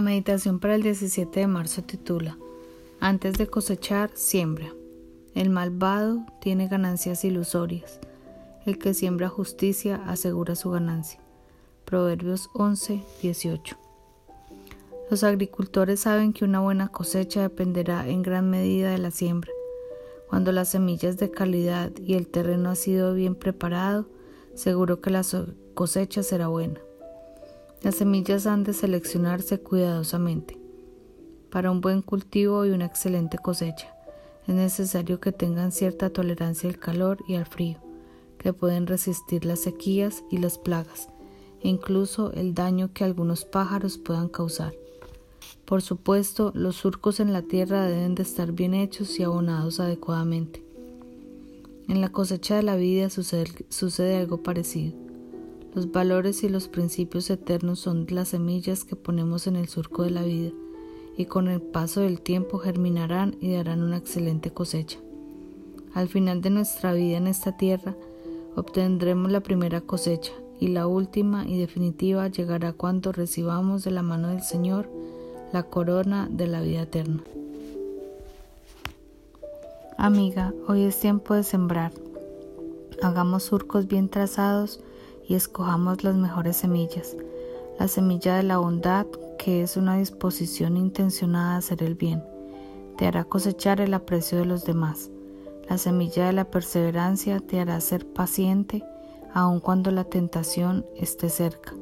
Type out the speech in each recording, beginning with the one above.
La meditación para el 17 de marzo titula Antes de cosechar, siembra. El malvado tiene ganancias ilusorias. El que siembra justicia asegura su ganancia. Proverbios 11, 18. Los agricultores saben que una buena cosecha dependerá en gran medida de la siembra. Cuando la semilla es de calidad y el terreno ha sido bien preparado, seguro que la cosecha será buena. Las semillas han de seleccionarse cuidadosamente. Para un buen cultivo y una excelente cosecha, es necesario que tengan cierta tolerancia al calor y al frío, que pueden resistir las sequías y las plagas, e incluso el daño que algunos pájaros puedan causar. Por supuesto, los surcos en la tierra deben de estar bien hechos y abonados adecuadamente. En la cosecha de la vida sucede, sucede algo parecido. Los valores y los principios eternos son las semillas que ponemos en el surco de la vida y con el paso del tiempo germinarán y darán una excelente cosecha. Al final de nuestra vida en esta tierra obtendremos la primera cosecha y la última y definitiva llegará cuando recibamos de la mano del Señor la corona de la vida eterna. Amiga, hoy es tiempo de sembrar. Hagamos surcos bien trazados y escojamos las mejores semillas. La semilla de la bondad, que es una disposición intencionada a hacer el bien, te hará cosechar el aprecio de los demás. La semilla de la perseverancia te hará ser paciente aun cuando la tentación esté cerca.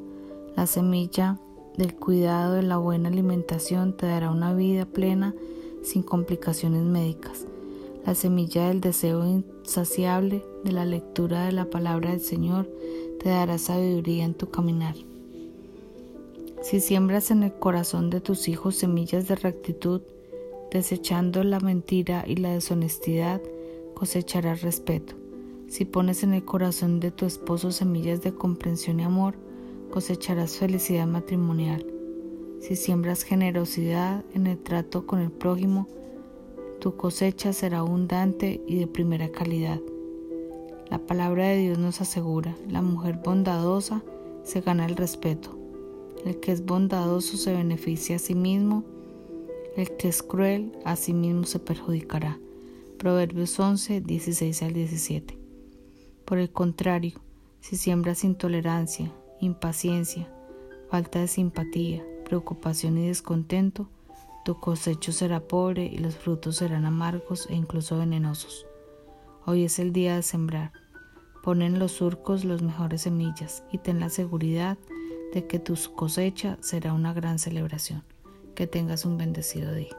La semilla del cuidado de la buena alimentación te dará una vida plena sin complicaciones médicas. La semilla del deseo insaciable de la lectura de la palabra del Señor te dará sabiduría en tu caminar. Si siembras en el corazón de tus hijos semillas de rectitud, desechando la mentira y la deshonestidad, cosecharás respeto. Si pones en el corazón de tu esposo semillas de comprensión y amor, cosecharás felicidad matrimonial. Si siembras generosidad en el trato con el prójimo, tu cosecha será abundante y de primera calidad. La palabra de Dios nos asegura, la mujer bondadosa se gana el respeto. El que es bondadoso se beneficia a sí mismo, el que es cruel a sí mismo se perjudicará. Proverbios 11, 16 al 17. Por el contrario, si siembras intolerancia, impaciencia, falta de simpatía, preocupación y descontento, tu cosecho será pobre y los frutos serán amargos e incluso venenosos. Hoy es el día de sembrar. Pon en los surcos las mejores semillas y ten la seguridad de que tu cosecha será una gran celebración. Que tengas un bendecido día.